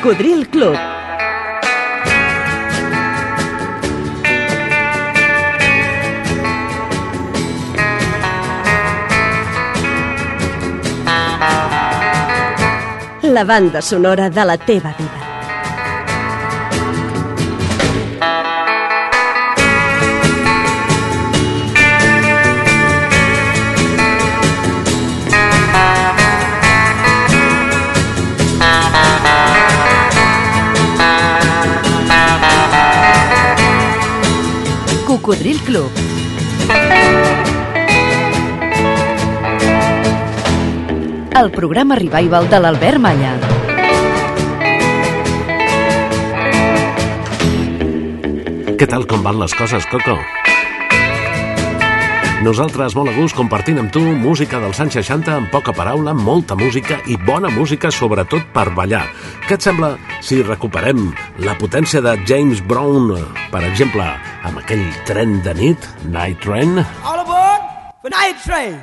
Cocodril Club. La banda sonora de la teva vida. Cocodril Club. El programa revival de l'Albert Malla. Què tal com van les coses, Coco? Nosaltres molt a gust compartint amb tu música dels anys 60 amb poca paraula, molta música i bona música sobretot per ballar. Què et sembla si recuperem la potència de James Brown, per exemple, amb aquell tren de nit, Night Train? All aboard for Night Train.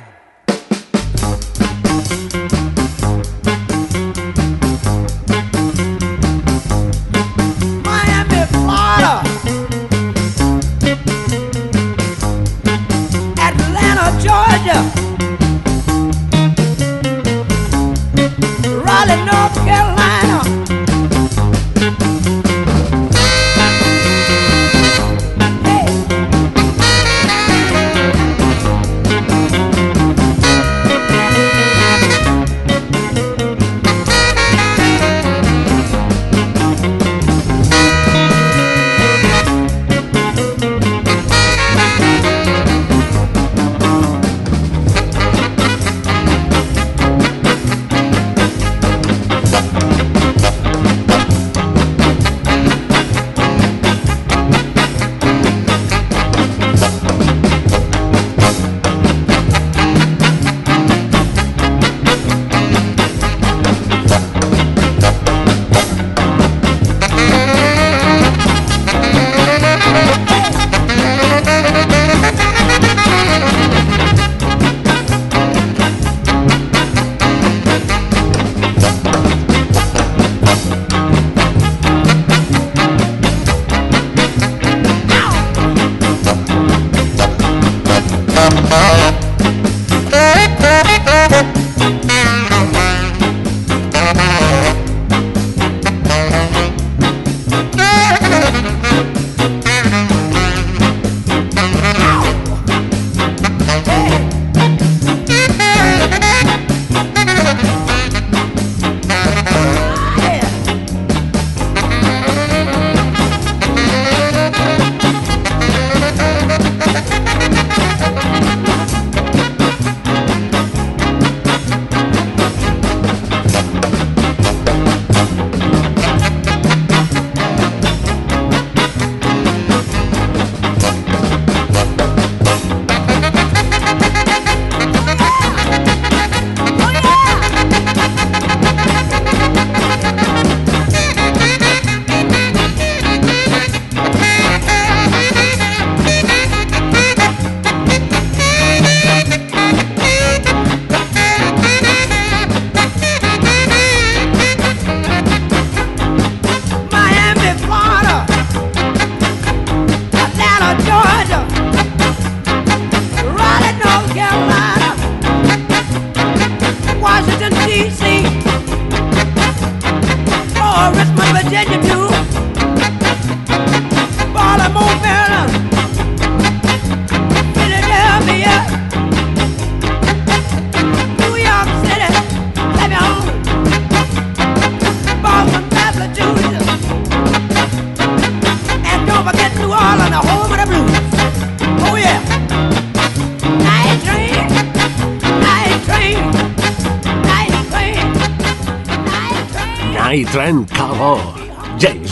Georgia. Raleigh, North Carolina.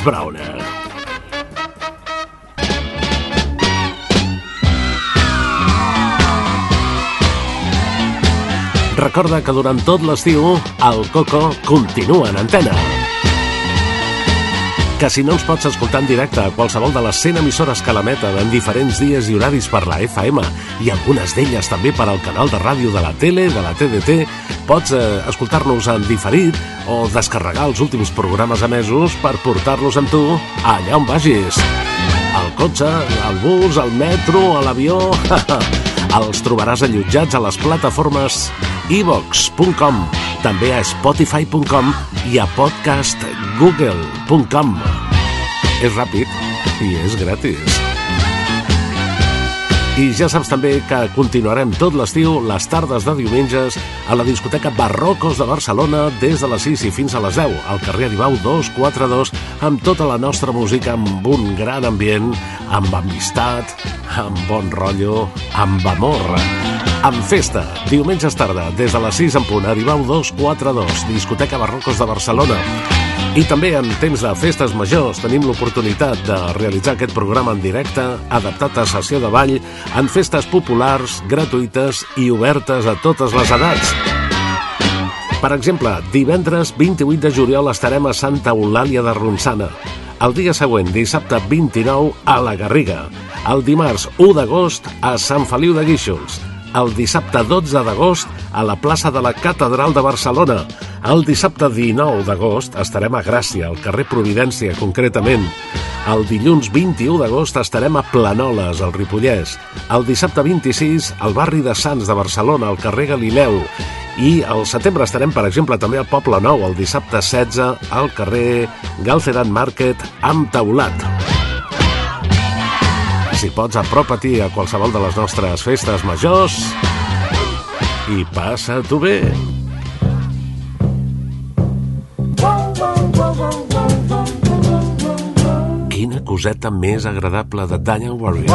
Brown. Recorda que durant tot l'estiu el Coco continua en antena. que si no ens pots escoltar en directe a qualsevol de les 100 emissores que l'emeten en diferents dies i horaris per la FM i algunes d'elles també per al canal de ràdio de la tele, de la TDT, pots eh, escoltar-nos en diferit o descarregar els últims programes emesos per portar-los amb tu allà on vagis. Al cotxe, al bus, al metro, a l'avió... Els trobaràs allotjats a les plataformes evox.com, també a spotify.com i a podcastgoogle.com. És ràpid i és gratis. I ja saps també que continuarem tot l'estiu les tardes de diumenges a la discoteca Barrocos de Barcelona des de les 6 i fins a les 10 al carrer Aribau 242 amb tota la nostra música amb un gran ambient, amb amistat, amb bon rotllo, amb amor. Amb festa, diumenges tarda, des de les 6 en punt, Aribau 242, discoteca Barrocos de Barcelona. I també en temps de festes majors tenim l'oportunitat de realitzar aquest programa en directe, adaptat a sessió de ball, en festes populars, gratuïtes i obertes a totes les edats. Per exemple, divendres 28 de juliol estarem a Santa Eulàlia de Ronçana. El dia següent, dissabte 29, a la Garriga. El dimarts 1 d'agost, a Sant Feliu de Guíxols el dissabte 12 d'agost a la plaça de la Catedral de Barcelona. El dissabte 19 d'agost estarem a Gràcia, al carrer Providència, concretament. El dilluns 21 d'agost estarem a Planoles, al Ripollès. El dissabte 26 al barri de Sants de Barcelona, al carrer Galileu. I al setembre estarem, per exemple, també al Poble Nou, el dissabte 16 al carrer Galceran Market amb taulat. Si pots, apropa-t'hi a qualsevol de les nostres festes majors i passa-t'ho bé. Quina coseta més agradable de Daniel Warwick.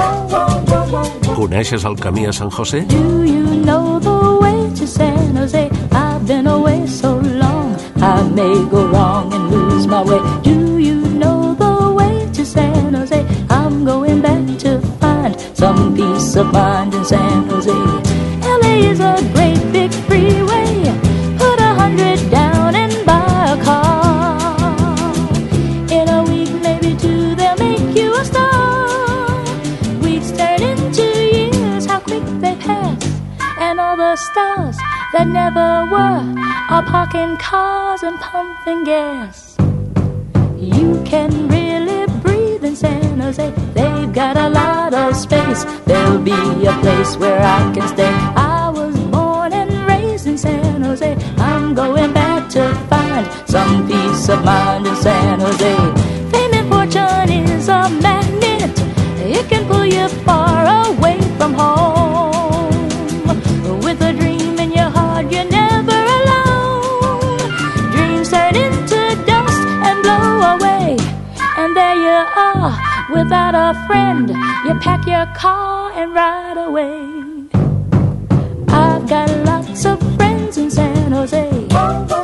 Coneixes el camí a San José? Do you know the way to San Jose? I've been away so long, I may go wrong and lose my way. Do some peace of mind in San Jose. LA is a great big freeway. Put a hundred down and buy a car. In a week, maybe two, they'll make you a star. Weeks turn into years, how quick they pass. And all the stars that never were are parking cars and pumping gas. You can really breathe in San Jose. They've got a lot of space. There'll be a place where I can stay. I was born and raised in San Jose. I'm going back to find some peace of mind in San Jose. Fame and fortune is a magnet. It can pull you far away from home. Without a friend. You pack your car and ride away. I've got lots of friends in San Jose.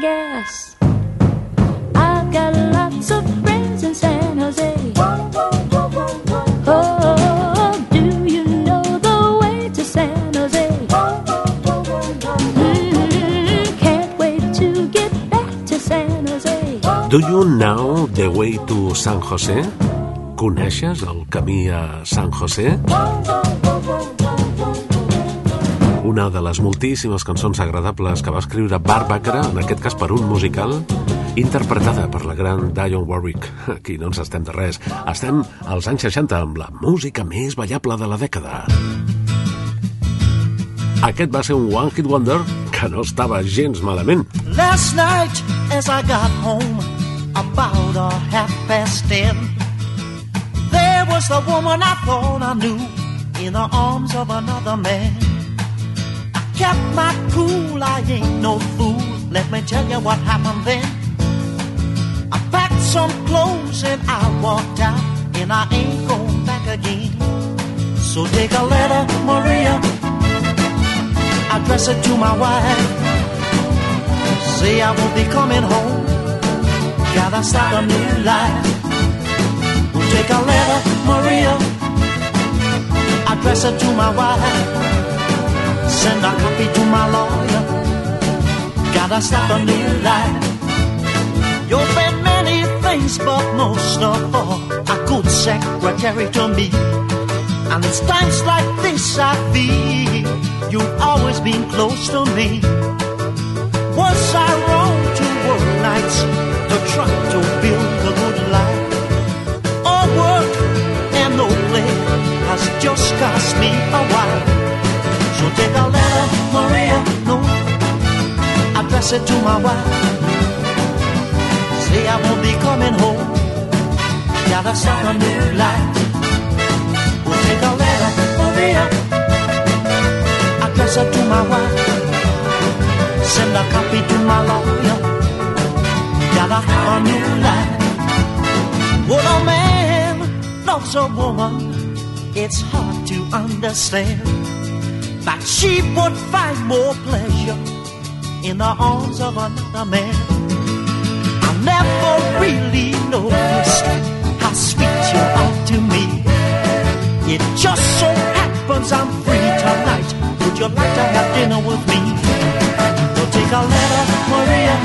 Gas. I've got lots of friends in San Jose. Oh, do you know the way to San Jose? Mm, can't wait to get back to San Jose. Do you know the way to San José? Coneixes el camí a San José? Una de les moltíssimes cançons agradables que va escriure Barbacra, en aquest cas per un musical, interpretada per la gran Dionne Warwick. Aquí no ens estem de res. Estem als anys 60 amb la música més ballable de la dècada. Aquest va ser un One Hit Wonder que no estava gens malament. Last night, as I got home, about a half past ten, Where was the woman I thought I knew in the arms of another man? Kept my cool, I ain't no fool. Let me tell you what happened then. I packed some clothes and I walked out, and I ain't going back again. So take a letter, Maria, address it to my wife. Say I won't be coming home, gotta start a new life. We'll take a letter, Maria, address it to my wife. Send a copy to my lawyer, gotta start a new life. You've been many things, but most of all, a good secretary to me. And it's times like this I feel you've always been close to me. Was I wrong to work nights to try to build a good life? All work and no play has just cost me a while. So take a letter, Maria, no, address it to my wife. Say I won't be coming home. Gotta start a new life. We'll take a letter, Maria. Address it to my wife. Send a copy to my lawyer. Gotta have a new life. When a man loves a woman, it's hard to understand that she would find more pleasure in the arms of another man. I never really noticed how sweet you are to me. It just so happens I'm free tonight. Would you like to have dinner with me? We'll take a letter, Maria.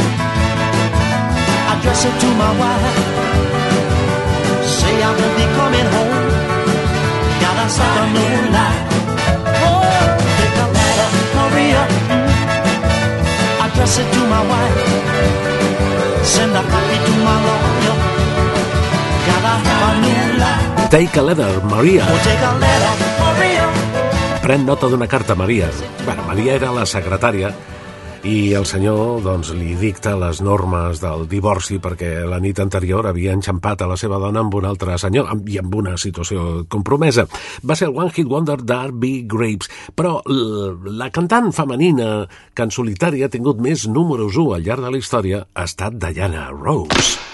Address it to my wife. Say I will be coming home. Gotta start a new life. Maria. Address it to my wife. Send a copy to my lawyer. Gotta have a new life. Take a letter, Maria. We'll take a letter, Maria. Pren nota d'una carta, Maria. Bueno, Maria era la secretària i el senyor doncs, li dicta les normes del divorci perquè la nit anterior havia enxampat a la seva dona amb un altre senyor amb- i amb una situació compromesa. Va ser el One Hit Wonder d'R.B. Grapes, però la cantant femenina que en solitari ha tingut més números 1 al llarg de la història ha estat Diana Rose.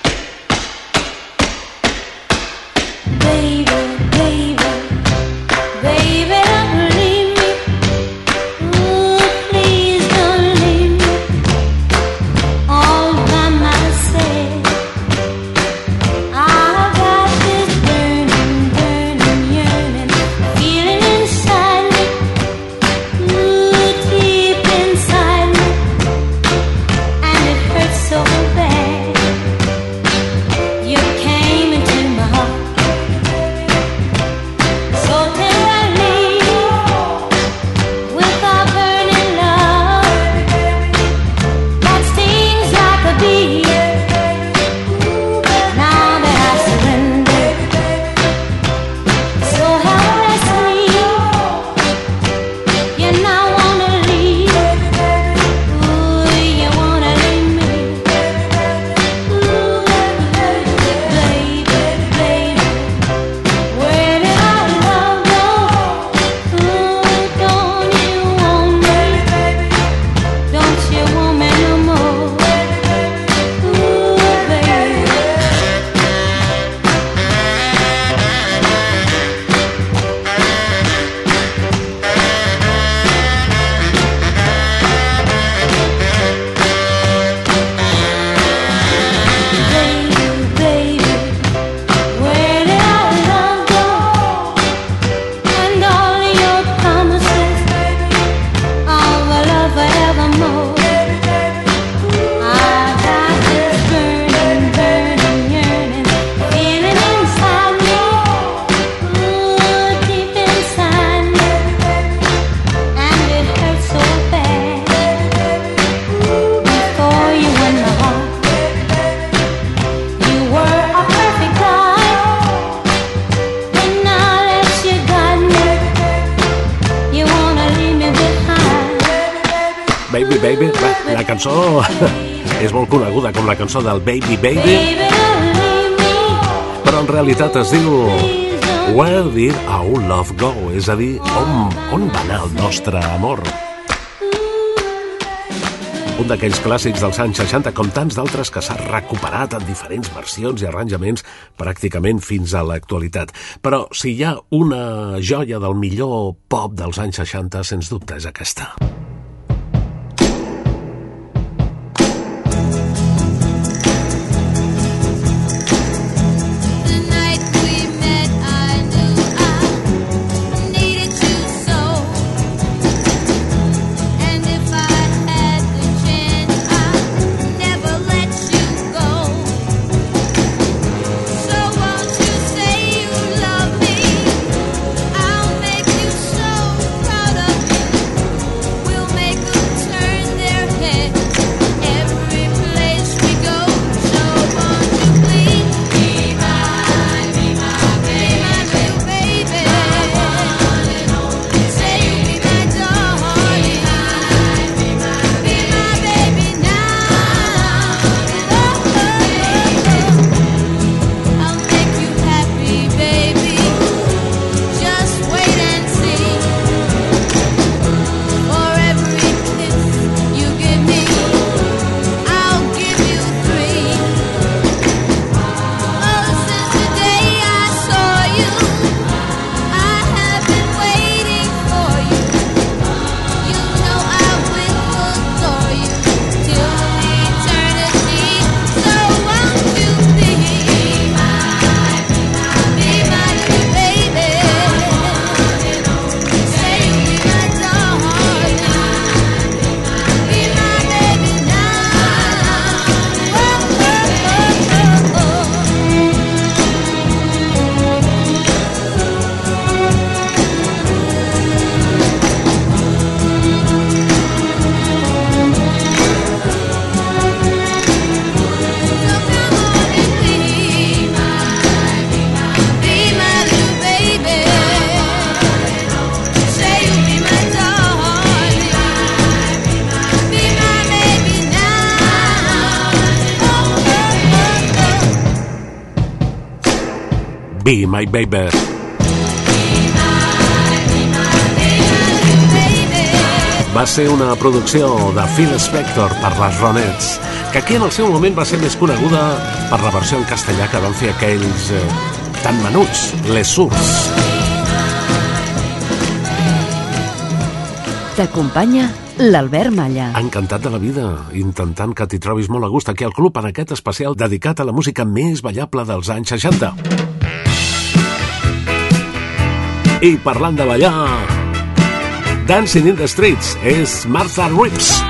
Cançó del Baby Baby, però en realitat es diu Where did our love go? És a dir, on, on va anar el nostre amor? Un d'aquells clàssics dels anys 60, com tants d'altres que s'ha recuperat en diferents versions i arranjaments pràcticament fins a l'actualitat. Però si hi ha una joia del millor pop dels anys 60, sens dubte és aquesta. The Be My Baby. Va ser una producció de Phil Spector per les Ronettes, que aquí en el seu moment va ser més coneguda per la versió en castellà que van fer aquells eh, tan menuts, Les Sourds. T'acompanya l'Albert Malla. Encantat de la vida, intentant que t'hi trobis molt a gust aquí al club en aquest especial dedicat a la música més ballable dels anys 60. I parlant de ballar, Dancing in the Streets és Martha Reeves.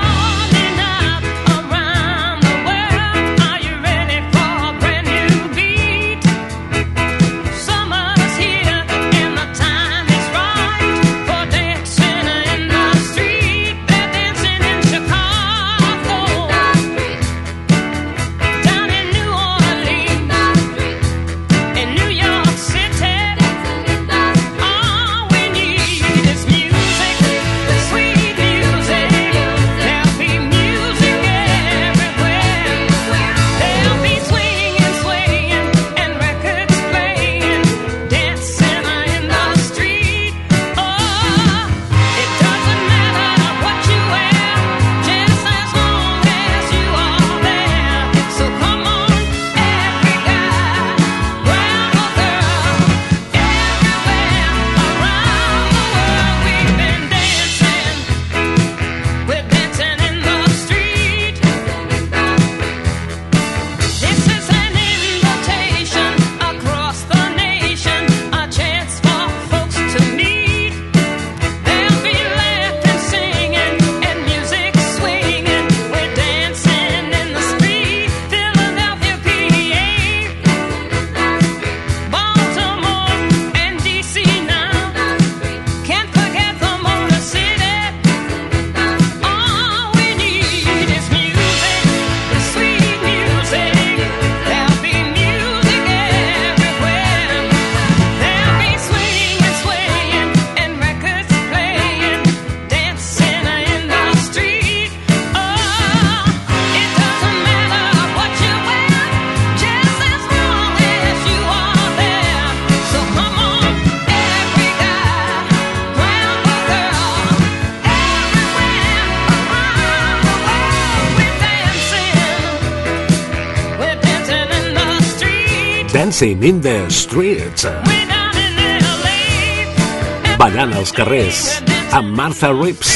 Dancing in the Streets. Ballant als carrers amb Martha Rips.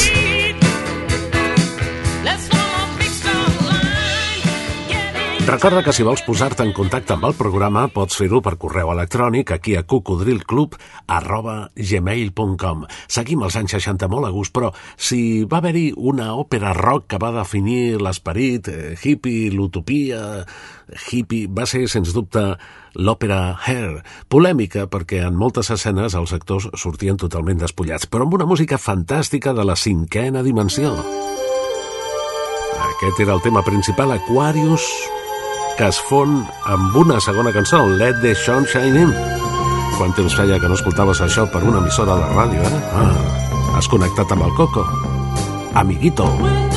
Recorda que si vols posar-te en contacte amb el programa pots fer-ho per correu electrònic aquí a cocodrilclub arroba gmail.com Seguim els anys 60 molt a gust, però si va haver-hi una òpera rock que va definir l'esperit eh, hippie, l'utopia hippie, va ser sens dubte l'òpera Hair, polèmica perquè en moltes escenes els actors sortien totalment despullats, però amb una música fantàstica de la cinquena dimensió. Aquest era el tema principal, Aquarius, que es fon amb una segona cançó, Let the Sunshine In. Quant temps feia que no escoltaves això per una emissora de ràdio, eh? Ah, has connectat amb el Coco. Amiguito. This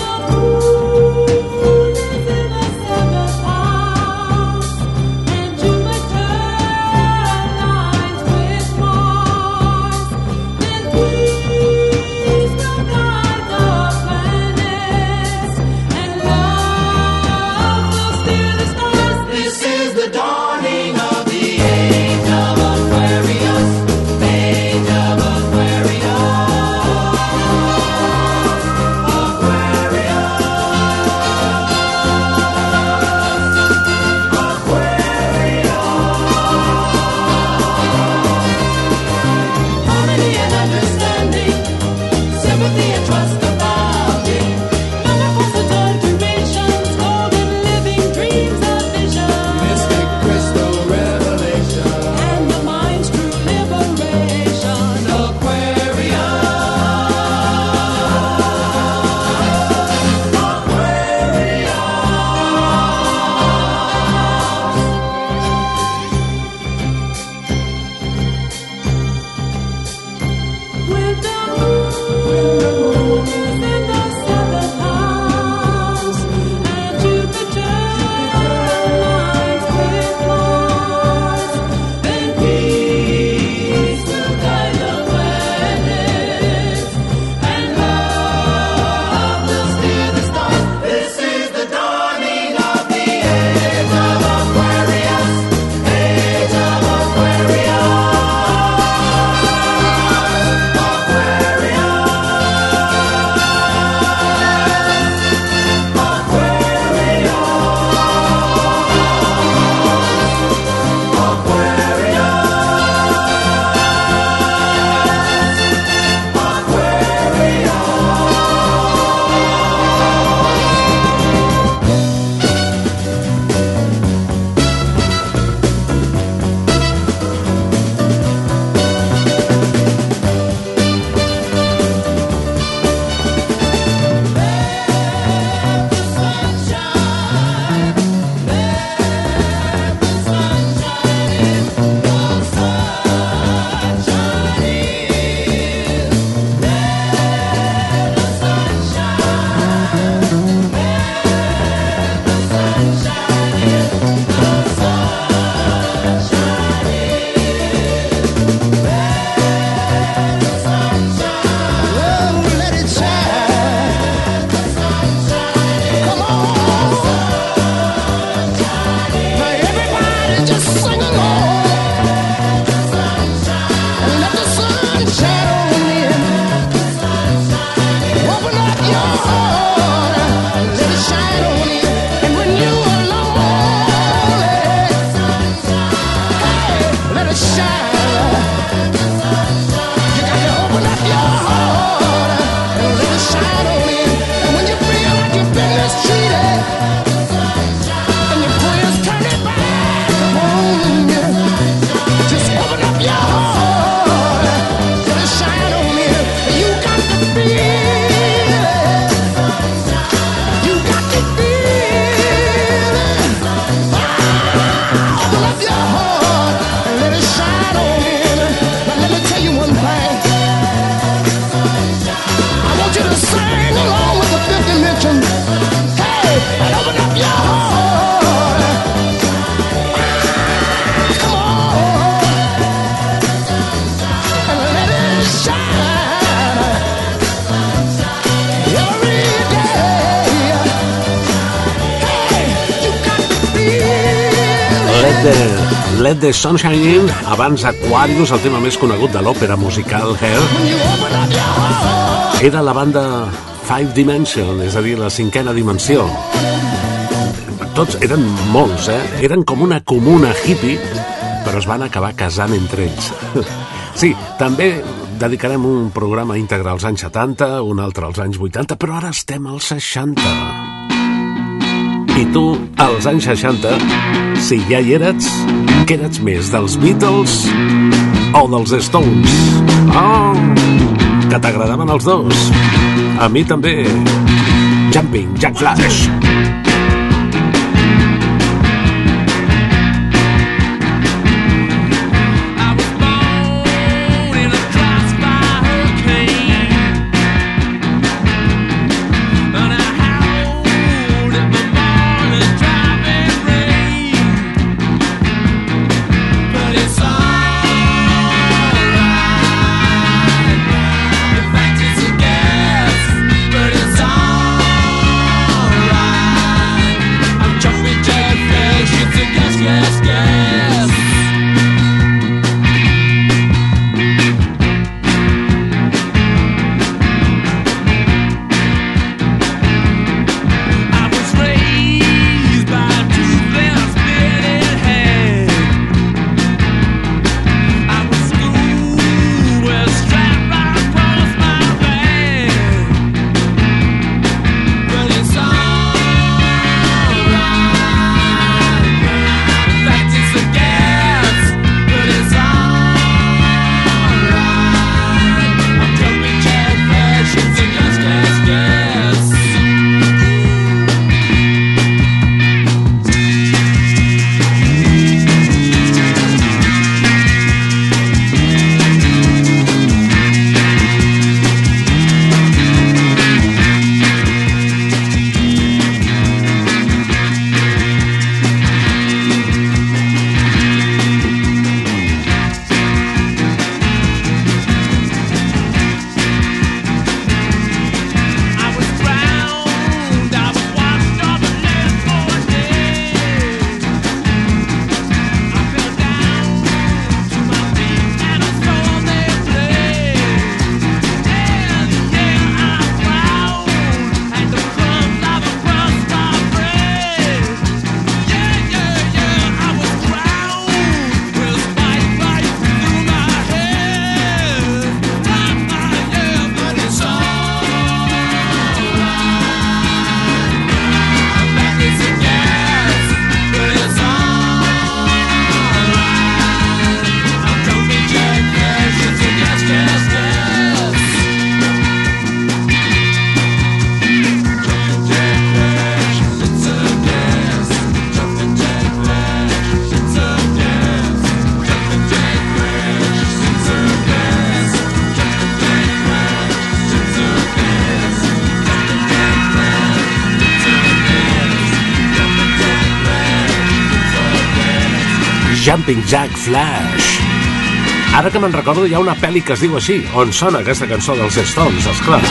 Let the Sunshine In, abans Aquarius, el tema més conegut de l'òpera musical Hair, era la banda Five Dimension, és a dir, la cinquena dimensió. Tots eren molts, eh? Eren com una comuna hippie, però es van acabar casant entre ells. Sí, també dedicarem un programa íntegre als anys 70, un altre als anys 80, però ara estem als 60. I tu, als anys 60, si ja hi eres, què n'ets més, dels Beatles o dels Stones? Oh, que t'agradaven els dos. A mi també. Jumping Jack Flash. Jumping Jack Flash. Ara que me'n recordo, hi ha una pel·li que es diu així, on sona aquesta cançó dels Stones, esclar.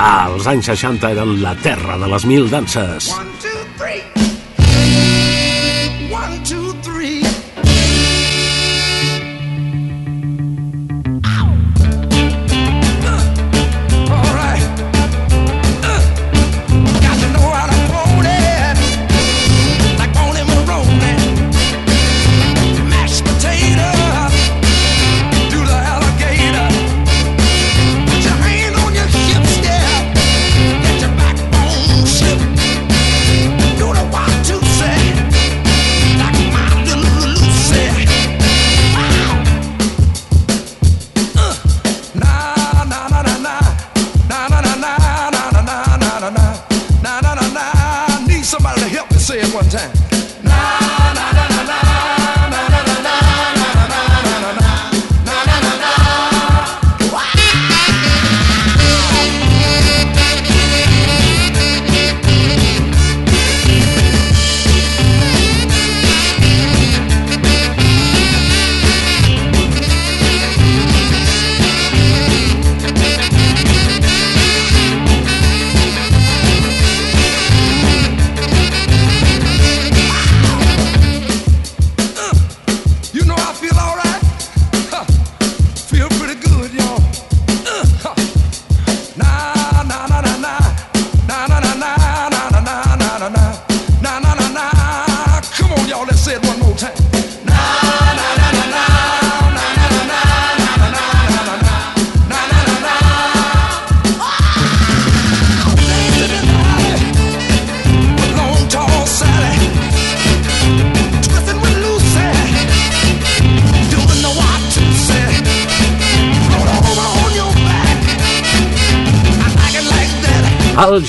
Als anys 60 eren la terra de les mil danses. One,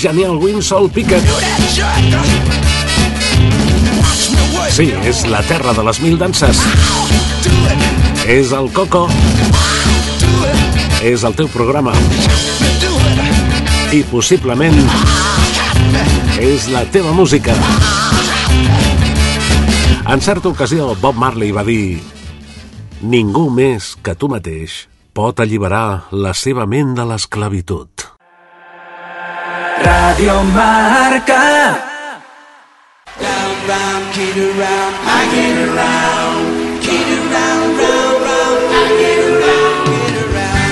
genial Winsol Pickett. Sí, és la terra de les mil danses. És el Coco. És el teu programa. I possiblement és la teva música. En certa ocasió, Bob Marley va dir Ningú més que tu mateix pot alliberar la seva ment de l'esclavitud. Radio Marca. Round, round, kid around, I get around, kid around, round, round, I get around, get around.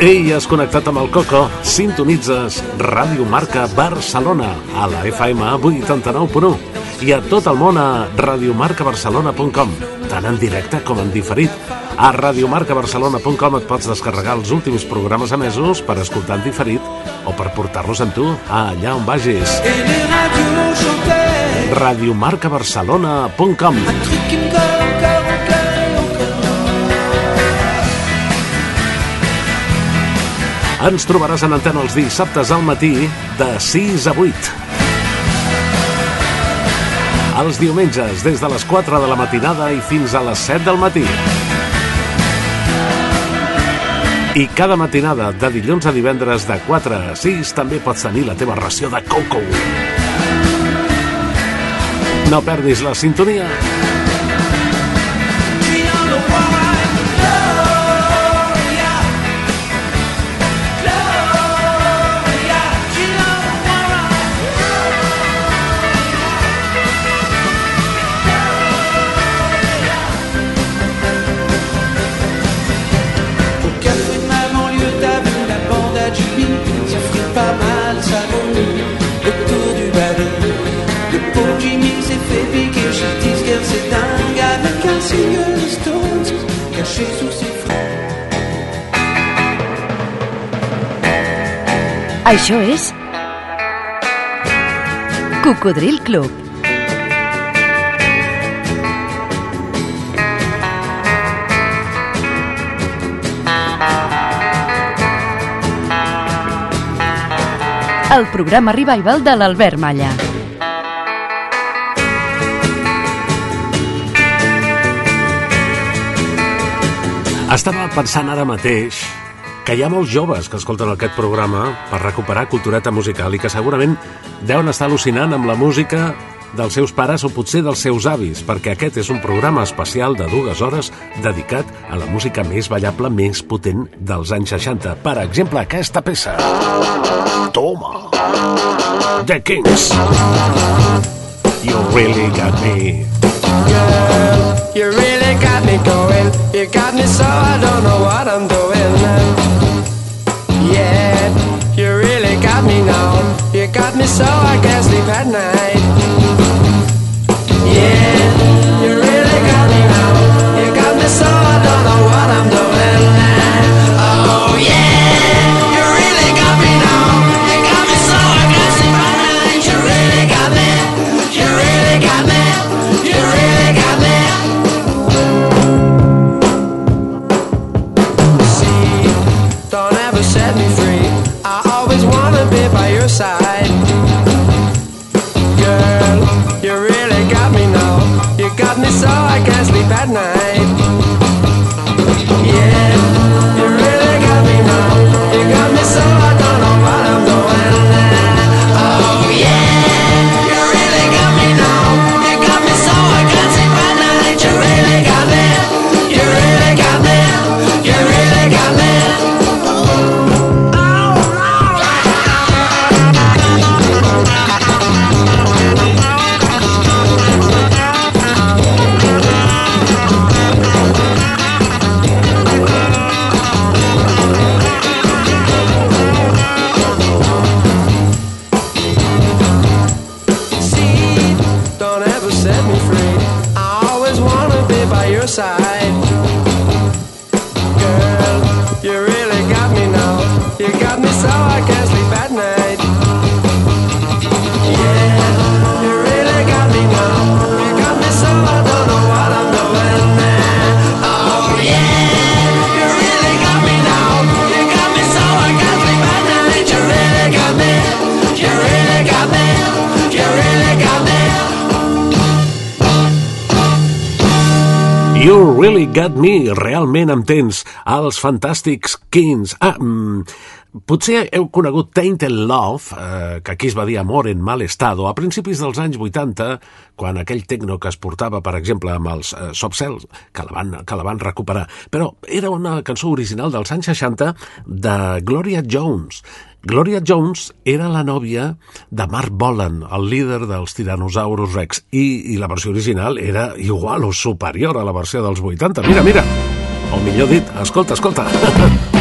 Ei, has connectat amb el Coco? Sintonitzes Ràdio Marca Barcelona a la FM 89.1 i a tot el món a radiomarcabarcelona.com tant en directe com en diferit. A radiomarcabarcelona.com et pots descarregar els últims programes emesos per escoltar en diferit o per portar-los amb tu allà on vagis. Radiomarcabarcelona.com. Ens trobaràs en antena els dissabtes al matí de 6 a 8. Els diumenges, des de les 4 de la matinada i fins a les 7 del matí. I cada matinada, de dilluns a divendres de 4 a 6, també pots tenir la teva ració de coco. No perdis la sintonia. Això és... Cocodril Club. El programa revival de l'Albert Malla. Estava pensant ara mateix que hi ha molts joves que escolten aquest programa per recuperar cultureta musical i que segurament deuen estar al·lucinant amb la música dels seus pares o potser dels seus avis, perquè aquest és un programa especial de dues hores dedicat a la música més ballable, més potent dels anys 60. Per exemple, aquesta peça. Toma! The Kings. You really got me. You really got me going. You got me so I don't know what I'm doing. Yeah, got me so I can't sleep at night. Yeah, you really got me now. You got me so I don't know what I'm doing. Really Got Me, realment em tens, els fantàstics Kings. Ah, mm, potser heu conegut Tainted Love, eh, que aquí es va dir Amor en mal estado, a principis dels anys 80, quan aquell tecno que es portava, per exemple, amb els eh, Sobcells, que, la van, que la van recuperar. Però era una cançó original dels anys 60 de Gloria Jones, Gloria Jones era la nòvia de Mark Bolan, el líder dels Tyrannosaurus Rex, i, i la versió original era igual o superior a la versió dels 80. Mira, mira! O millor dit, escolta, escolta!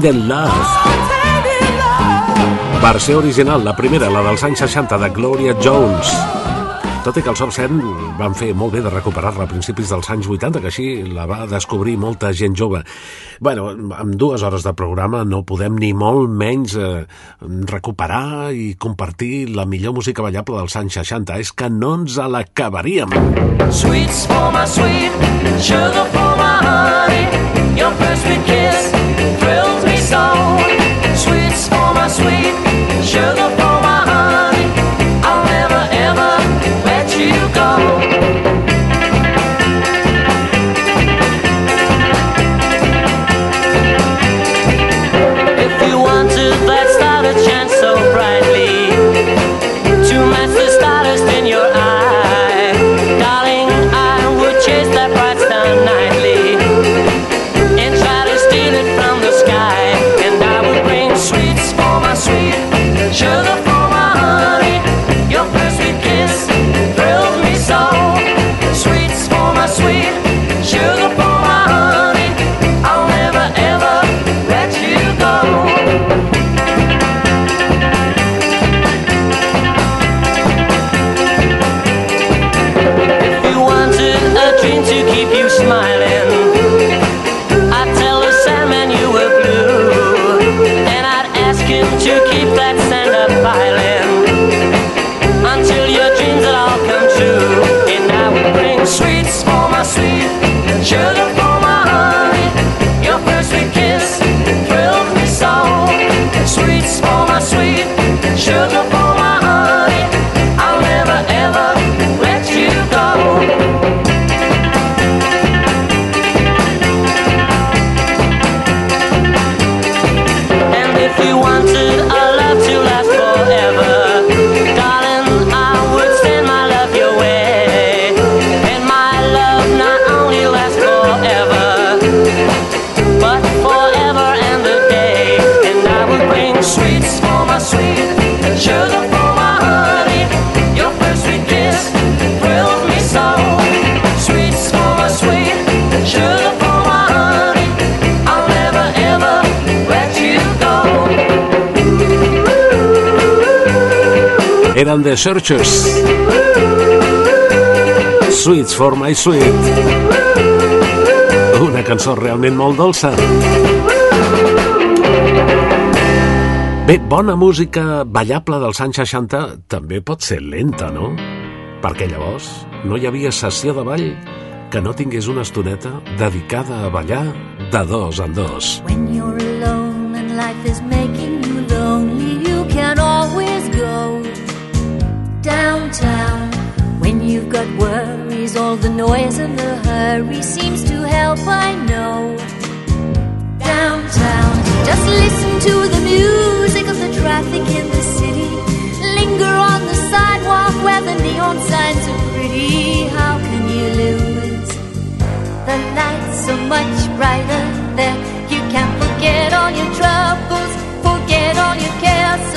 Stand in Love. Versió original, la primera, la dels anys 60 de Gloria Jones. Tot i que els Obsen van fer molt bé de recuperar-la a principis dels anys 80, que així la va descobrir molta gent jove. bueno, amb dues hores de programa no podem ni molt menys eh, recuperar i compartir la millor música ballable dels anys 60. És que no ens l'acabaríem. Sweets for my sweet, sugar for my honey, your first kiss thrills me. alone. Sweets for my sweet. The Searchers. Sweets for my sweet. Una cançó realment molt dolça. Bé, bona música ballable dels anys 60 també pot ser lenta, no? Perquè llavors no hi havia sessió de ball que no tingués una estoneta dedicada a ballar de dos en dos. When you're alone and life is made noise and the hurry seems to help, I know. Downtown, just listen to the music of the traffic in the city. Linger on the sidewalk where the neon signs are pretty. How can you lose? The light's so much brighter there. You can forget all your troubles, forget all your cares.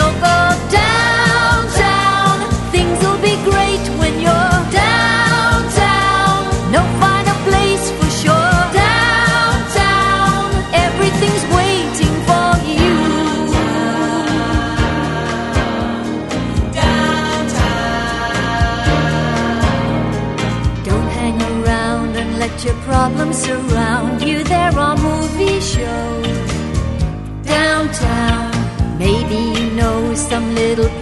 Problems surround you. There are movie shows downtown. Maybe you know some little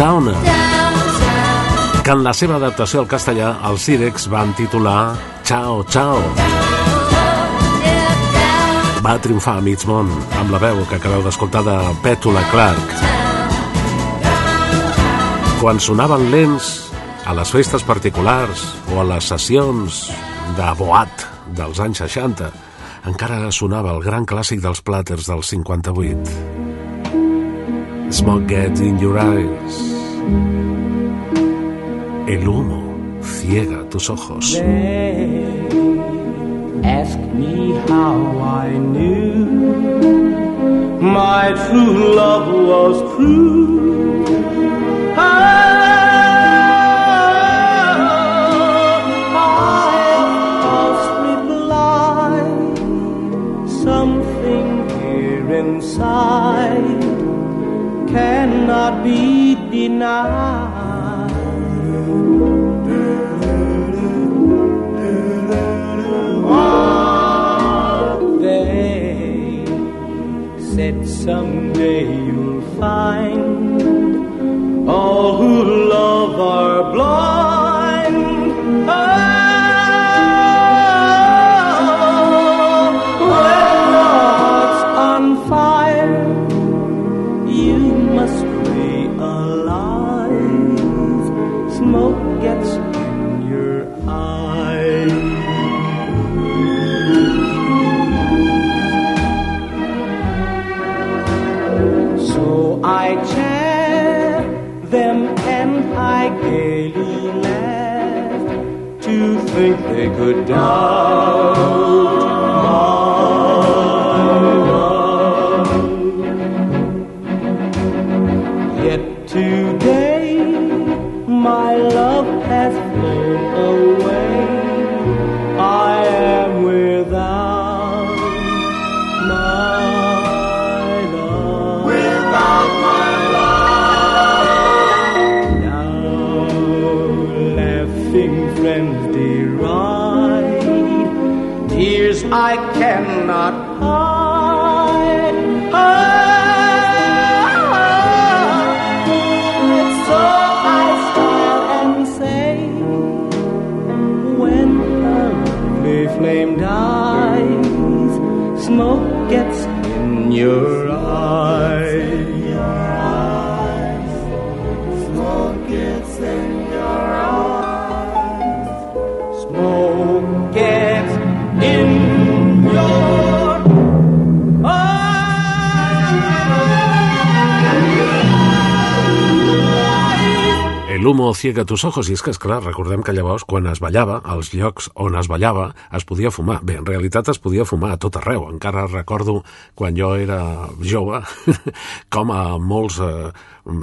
Downtown, que en la seva adaptació al castellà els Cirex van titular Ciao, ciao. Va triomfar a mig món amb la veu que acabeu d'escoltar de Petula Clark. Quan sonaven lents a les festes particulars o a les sessions de boat dels anys 60, encara sonava el gran clàssic dels plàters del 58. Smoke gets in your eyes. El humo ciega tus ojos. They ask me how I knew my true love was true. Said someday you'll find all who El humo ciega tus ojos, i és que, esclar, recordem que llavors, quan es ballava, als llocs on es ballava, es podia fumar. Bé, en realitat es podia fumar a tot arreu. Encara recordo, quan jo era jove, com a molts... Eh,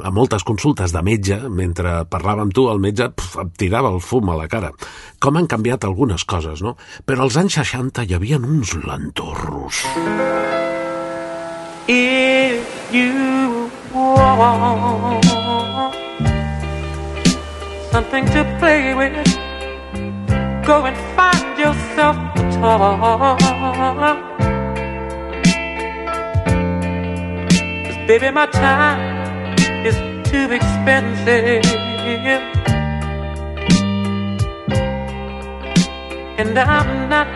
a moltes consultes de metge, mentre parlava amb tu, el metge pf, em tirava el fum a la cara. Com han canviat algunes coses, no? Però als anys 60 hi havia uns lentorros. If you want something to play with, go and find yourself a toy. 'Cause baby, my time is too expensive. And I'm not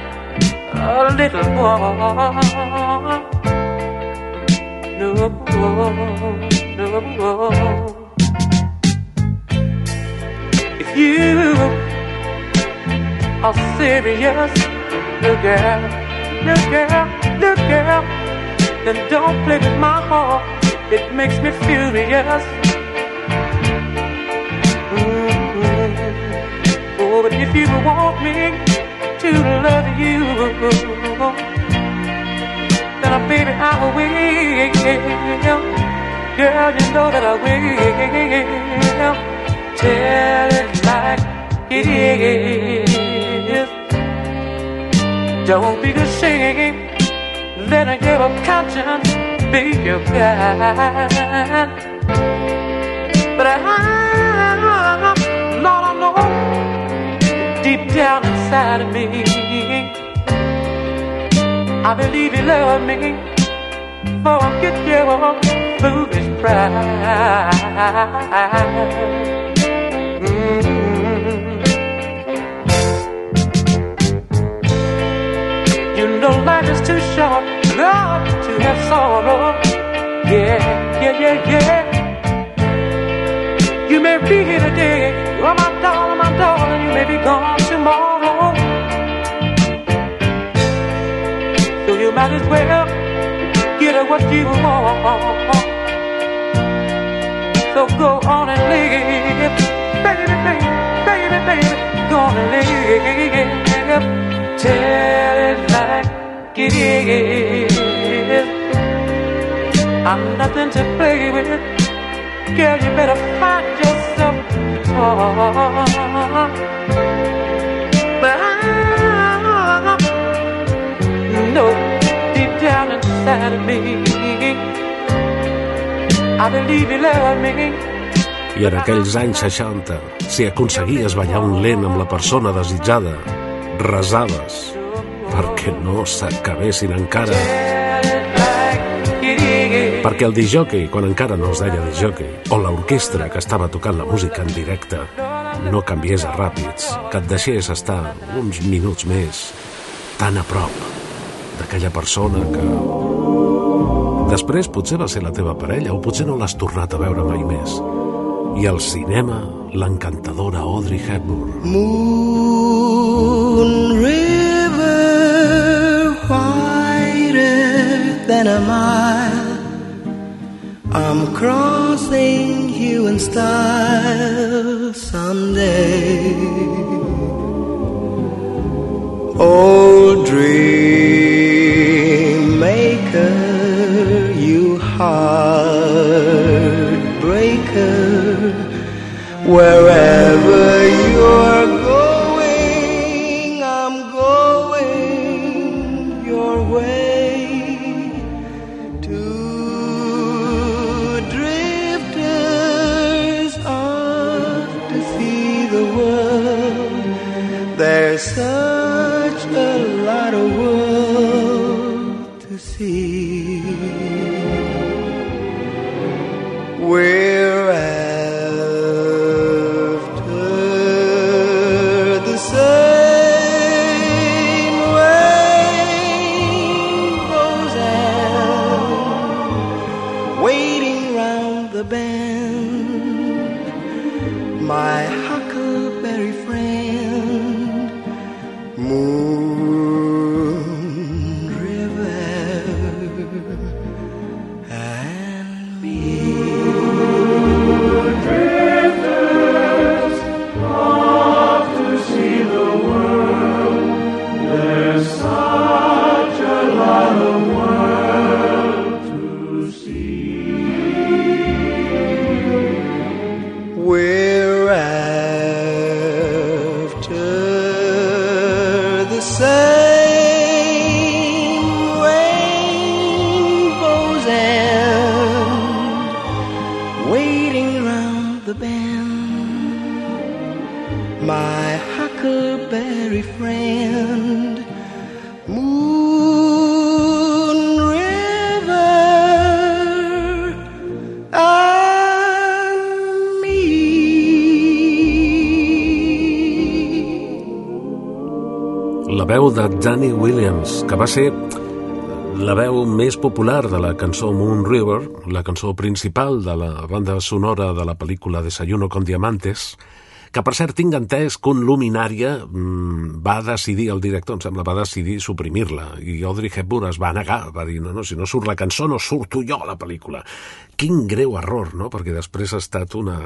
a little boy. No, no. If you are serious, look girl, look girl, look girl, then don't play with my heart. It makes me furious. Mhm. Oh, but if you want me to love you, then baby I will. Girl, you know that I will. Tell it like it is. Don't be ashamed. Let your conscience be your guide. But I, Lord, I know deep down inside of me, I believe you love me. Forget your foolish pride. You know life is too short, love, to have sorrow. Yeah, yeah, yeah, yeah. You may be here today, oh my darling, my darling, you may be gone tomorrow. So you might as well get what you want. So go on and live, baby, baby, baby, baby, go on and live. Tell it like it is. I'm nothing to play with. Girl, you better find yourself toy. But I know deep down inside of me, I believe you love me. I en aquells anys 60, si aconseguies ballar un lent amb la persona desitjada, resaves perquè no s'acabessin encara. Perquè el disjockey, quan encara no es deia disjockey, o l'orquestra que estava tocant la música en directe, no canviés a ràpids, que et deixés estar uns minuts més tan a prop d'aquella persona que... Després potser va ser la teva parella o potser no l'has tornat a veure mai més. I al cinema, l'encantadora Audrey Hepburn. Moon River, whiter than a mile. I'm crossing you in style someday. Old were veu de Danny Williams, que va ser la veu més popular de la cançó Moon River, la cançó principal de la banda sonora de la pel·lícula Desayuno con Diamantes, que per cert tinc entès que un luminària mm, va decidir, el director em sembla, va decidir suprimir-la i Audrey Hepburn es va negar, va dir no, no, si no surt la cançó no surto jo a la pel·lícula quin greu error, no? perquè després ha estat una,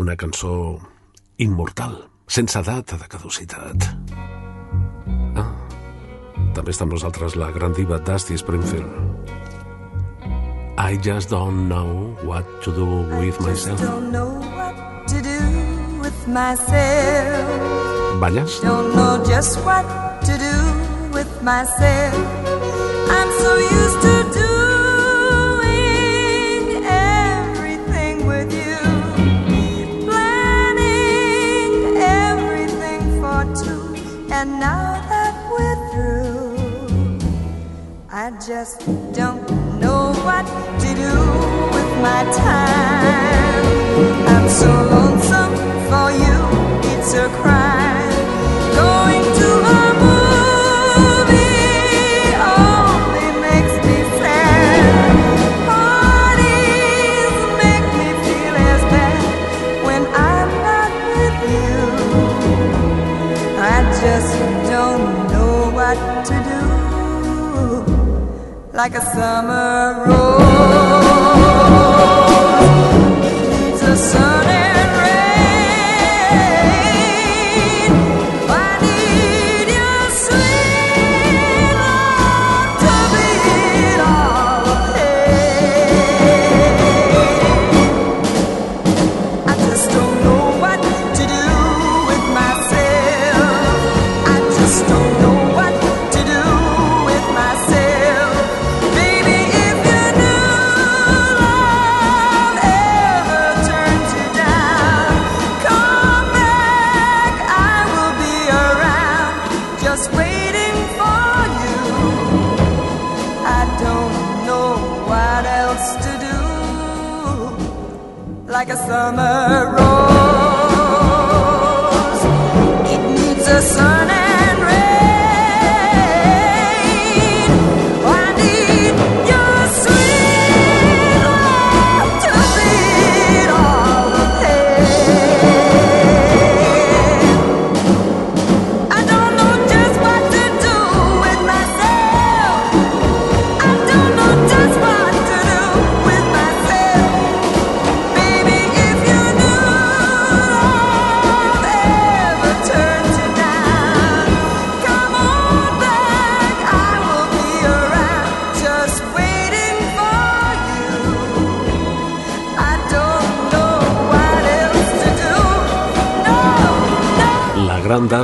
una cançó immortal, sense data de caducitat ah, també està amb nosaltres la gran diva Dusty Springfield I just don't know what to do with myself Don't know what to do with myself. Balles? Don't know just what to do with myself. I'm so used to doing everything with you, planning everything for two, and now I just don't know what to do with my time. I'm so lonesome for you, it's a crime. Like a summer rose. A sun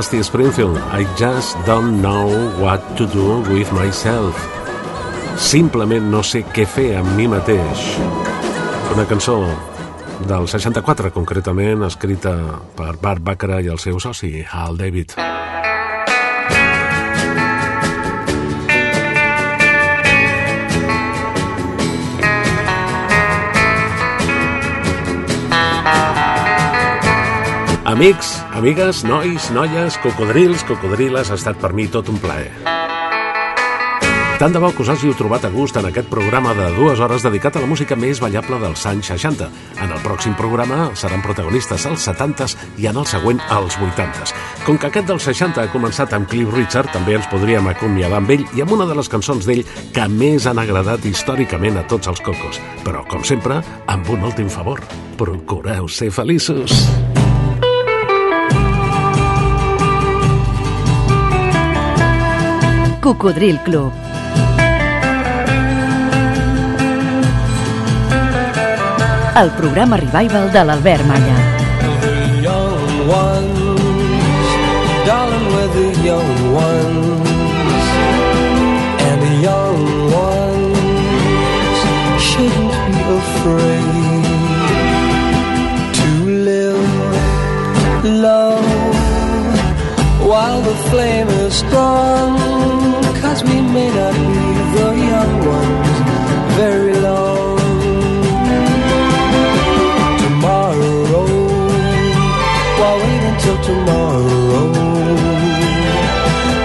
Dusty Springfield, I just don't know what to do with myself. Simplement no sé què fer amb mi mateix. Una cançó del 64, concretament, escrita per Bart Baccarat i el seu soci, Hal David. Amics, amigues, nois, noies, cocodrils, cocodriles, ha estat per mi tot un plaer. Tant de bo que us hàgiu trobat a gust en aquest programa de dues hores dedicat a la música més ballable dels anys 60. En el pròxim programa seran protagonistes als 70s i en el següent als 80s. Com que aquest dels 60 ha començat amb Cliff Richard, també ens podríem acomiadar amb ell i amb una de les cançons d'ell que més han agradat històricament a tots els cocos. Però, com sempre, amb un últim favor. Procureu ser feliços. Cocodril Club. El programa Revival de l'Albert Malla. The young ones, darling, we're the young ones, and the young ones shouldn't be afraid while the flame is strong. Cause we may not be the young ones very long. Tomorrow, why wait until tomorrow?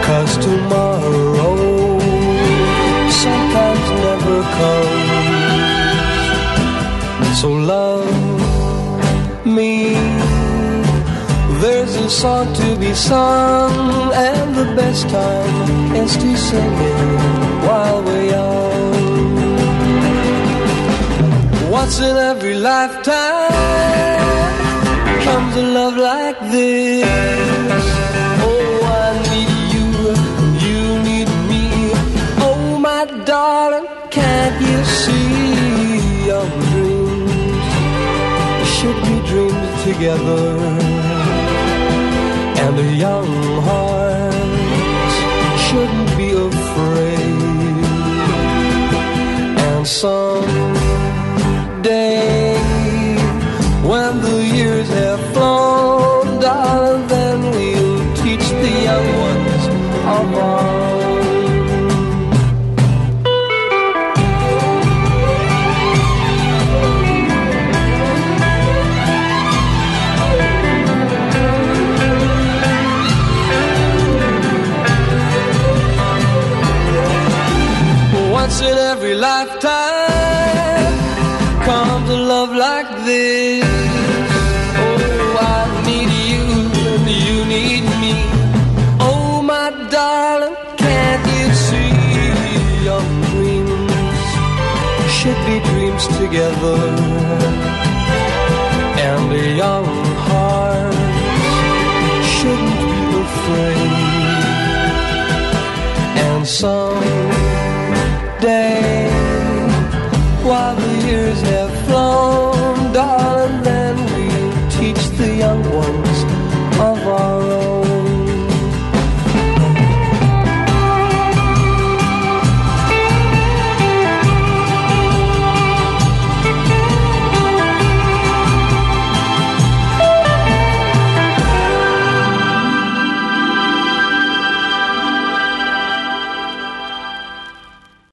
Cause tomorrow sometimes never comes. So love a song to be sung, and the best time is to sing it while we're young. Once in every lifetime comes a love like this. Oh, I need you, you need me. Oh, my darling, can't you see young dreams should be dreamed together? Young hearts shouldn't be afraid. And someday,